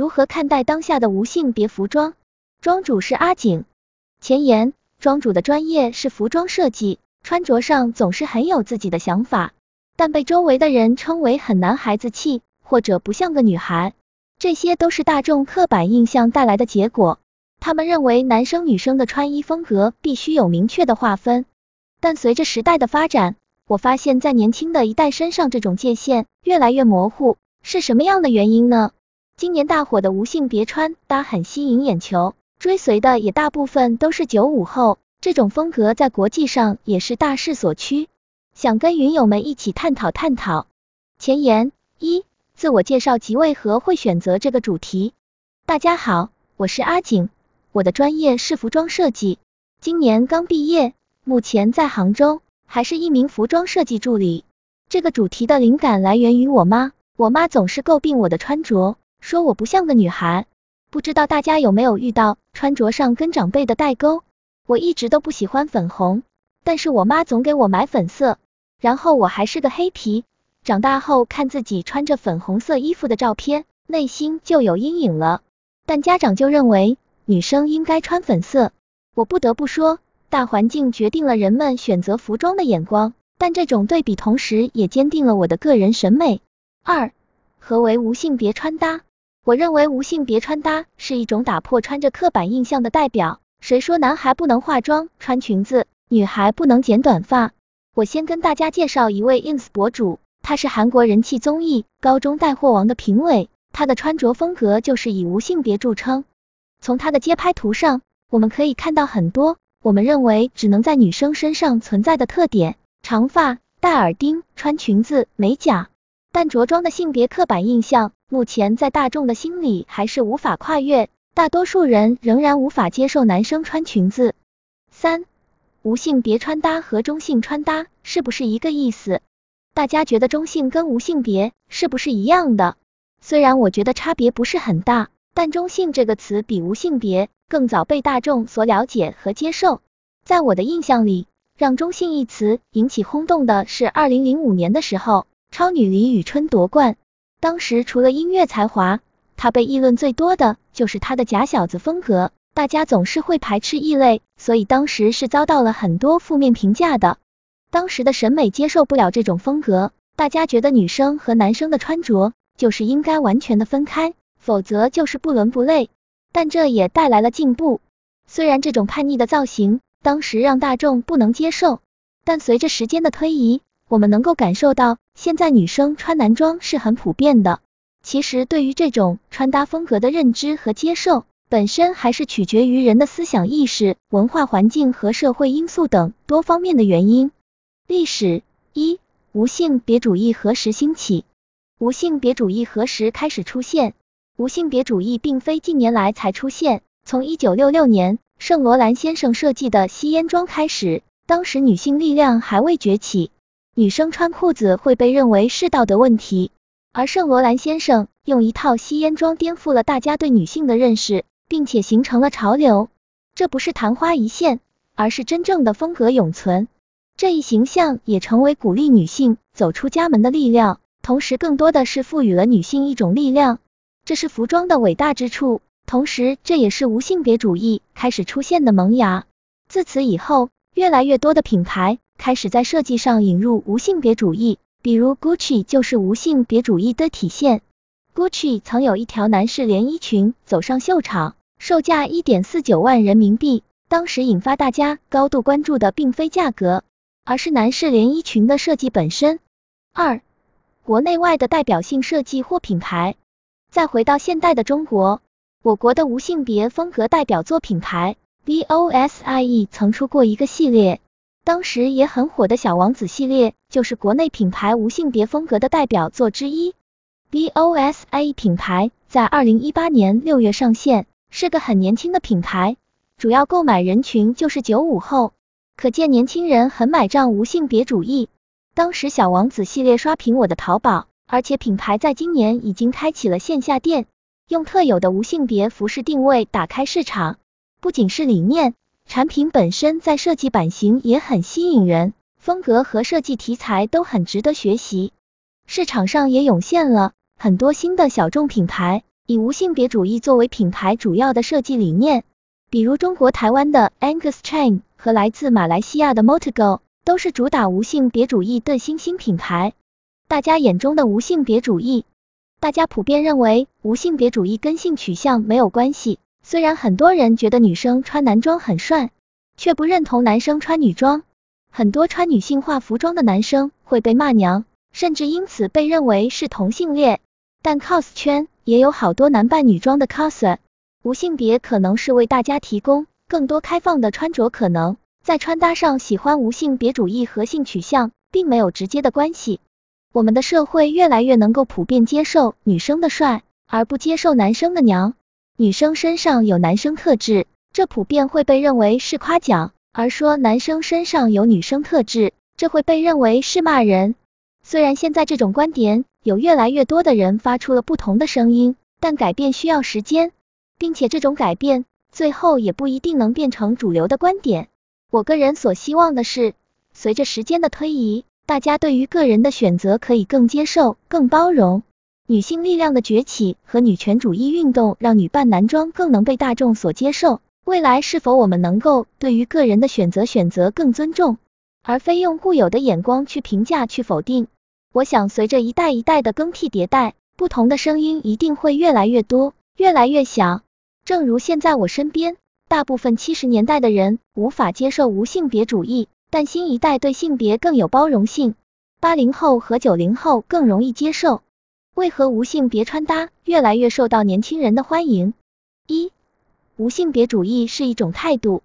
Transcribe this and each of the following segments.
如何看待当下的无性别服装？庄主是阿景。前言：庄主的专业是服装设计，穿着上总是很有自己的想法，但被周围的人称为很男孩子气，或者不像个女孩，这些都是大众刻板印象带来的结果。他们认为男生女生的穿衣风格必须有明确的划分，但随着时代的发展，我发现，在年轻的一代身上，这种界限越来越模糊。是什么样的原因呢？今年大火的无性别穿搭很吸引眼球，追随的也大部分都是九五后，这种风格在国际上也是大势所趋。想跟云友们一起探讨探讨。前言一，自我介绍及为何会选择这个主题。大家好，我是阿景。我的专业是服装设计，今年刚毕业，目前在杭州，还是一名服装设计助理。这个主题的灵感来源于我妈，我妈总是诟病我的穿着，说我不像个女孩。不知道大家有没有遇到穿着上跟长辈的代沟？我一直都不喜欢粉红，但是我妈总给我买粉色，然后我还是个黑皮，长大后看自己穿着粉红色衣服的照片，内心就有阴影了。但家长就认为。女生应该穿粉色，我不得不说，大环境决定了人们选择服装的眼光，但这种对比同时也坚定了我的个人审美。二，何为无性别穿搭？我认为无性别穿搭是一种打破穿着刻板印象的代表。谁说男孩不能化妆、穿裙子，女孩不能剪短发？我先跟大家介绍一位 ins 博主，他是韩国人气综艺《高中带货王》的评委，他的穿着风格就是以无性别著称。从他的街拍图上，我们可以看到很多我们认为只能在女生身上存在的特点：长发、戴耳钉、穿裙子、美甲。但着装的性别刻板印象，目前在大众的心里还是无法跨越，大多数人仍然无法接受男生穿裙子。三、无性别穿搭和中性穿搭是不是一个意思？大家觉得中性跟无性别是不是一样的？虽然我觉得差别不是很大。但中性这个词比无性别更早被大众所了解和接受。在我的印象里，让中性一词引起轰动的是二零零五年的时候，超女李宇春夺冠。当时除了音乐才华，她被议论最多的就是她的假小子风格。大家总是会排斥异类，所以当时是遭到了很多负面评价的。当时的审美接受不了这种风格，大家觉得女生和男生的穿着就是应该完全的分开。否则就是不伦不类，但这也带来了进步。虽然这种叛逆的造型当时让大众不能接受，但随着时间的推移，我们能够感受到现在女生穿男装是很普遍的。其实对于这种穿搭风格的认知和接受，本身还是取决于人的思想意识、文化环境和社会因素等多方面的原因。历史一无性别主义何时兴起？无性别主义何时开始出现？无性别主义并非近年来才出现，从一九六六年圣罗兰先生设计的吸烟装开始，当时女性力量还未崛起，女生穿裤子会被认为是道德问题，而圣罗兰先生用一套吸烟装颠覆了大家对女性的认识，并且形成了潮流。这不是昙花一现，而是真正的风格永存。这一形象也成为鼓励女性走出家门的力量，同时更多的是赋予了女性一种力量。这是服装的伟大之处，同时这也是无性别主义开始出现的萌芽。自此以后，越来越多的品牌开始在设计上引入无性别主义，比如 Gucci 就是无性别主义的体现。Gucci 曾有一条男士连衣裙走上秀场，售价一点四九万人民币。当时引发大家高度关注的并非价格，而是男士连衣裙的设计本身。二、国内外的代表性设计或品牌。再回到现代的中国，我国的无性别风格代表作品牌 VOSIE 曾出过一个系列，当时也很火的小王子系列就是国内品牌无性别风格的代表作之一。BOSA 品牌在二零一八年六月上线，是个很年轻的品牌，主要购买人群就是九五后，可见年轻人很买账无性别主义。当时小王子系列刷屏我的淘宝。而且品牌在今年已经开启了线下店，用特有的无性别服饰定位打开市场。不仅是理念，产品本身在设计版型也很吸引人，风格和设计题材都很值得学习。市场上也涌现了很多新的小众品牌，以无性别主义作为品牌主要的设计理念，比如中国台湾的 Angus Chain 和来自马来西亚的 Motogo 都是主打无性别主义的新兴品牌。大家眼中的无性别主义，大家普遍认为无性别主义跟性取向没有关系。虽然很多人觉得女生穿男装很帅，却不认同男生穿女装。很多穿女性化服装的男生会被骂娘，甚至因此被认为是同性恋。但 cos 圈也有好多男扮女装的 coser。无性别可能是为大家提供更多开放的穿着可能，在穿搭上喜欢无性别主义和性取向并没有直接的关系。我们的社会越来越能够普遍接受女生的帅，而不接受男生的娘。女生身上有男生特质，这普遍会被认为是夸奖；而说男生身上有女生特质，这会被认为是骂人。虽然现在这种观点有越来越多的人发出了不同的声音，但改变需要时间，并且这种改变最后也不一定能变成主流的观点。我个人所希望的是，随着时间的推移，大家对于个人的选择可以更接受、更包容。女性力量的崛起和女权主义运动让女扮男装更能被大众所接受。未来是否我们能够对于个人的选择选择更尊重，而非用固有的眼光去评价、去否定？我想，随着一代一代的更替迭代，不同的声音一定会越来越多、越来越响。正如现在我身边，大部分七十年代的人无法接受无性别主义，但新一代对性别更有包容性，八零后和九零后更容易接受。为何无性别穿搭越来越受到年轻人的欢迎？一、无性别主义是一种态度。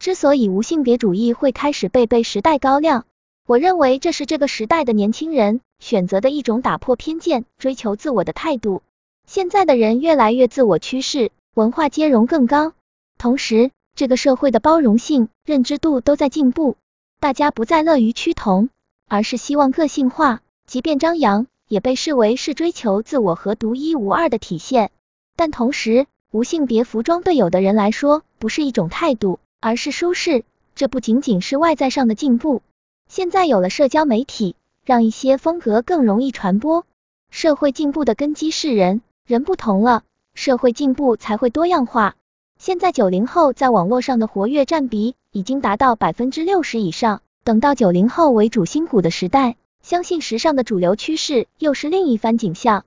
之所以无性别主义会开始被被时代高亮，我认为这是这个时代的年轻人选择的一种打破偏见、追求自我的态度。现在的人越来越自我趋势，文化兼容更高，同时这个社会的包容性、认知度都在进步，大家不再乐于趋同，而是希望个性化，即便张扬。也被视为是追求自我和独一无二的体现，但同时，无性别服装对有的人来说不是一种态度，而是舒适。这不仅仅是外在上的进步，现在有了社交媒体，让一些风格更容易传播。社会进步的根基是人，人不同了，社会进步才会多样化。现在九零后在网络上的活跃占比已经达到百分之六十以上，等到九零后为主心骨的时代。相信时尚的主流趋势又是另一番景象。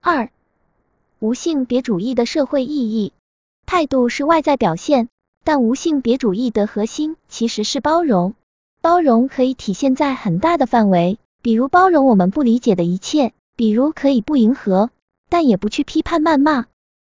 二、无性别主义的社会意义，态度是外在表现，但无性别主义的核心其实是包容。包容可以体现在很大的范围，比如包容我们不理解的一切，比如可以不迎合，但也不去批判谩骂。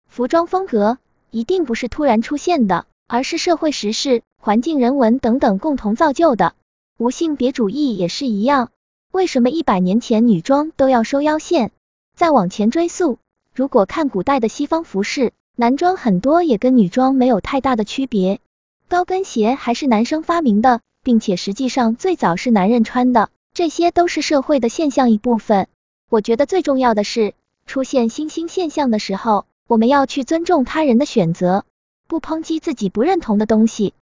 服装风格一定不是突然出现的，而是社会时事、环境、人文等等共同造就的。无性别主义也是一样。为什么一百年前女装都要收腰线？再往前追溯，如果看古代的西方服饰，男装很多也跟女装没有太大的区别。高跟鞋还是男生发明的，并且实际上最早是男人穿的，这些都是社会的现象一部分。我觉得最重要的是，出现新兴现象的时候，我们要去尊重他人的选择，不抨击自己不认同的东西。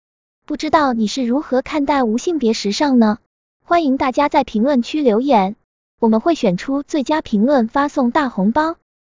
不知道你是如何看待无性别时尚呢？欢迎大家在评论区留言，我们会选出最佳评论发送大红包。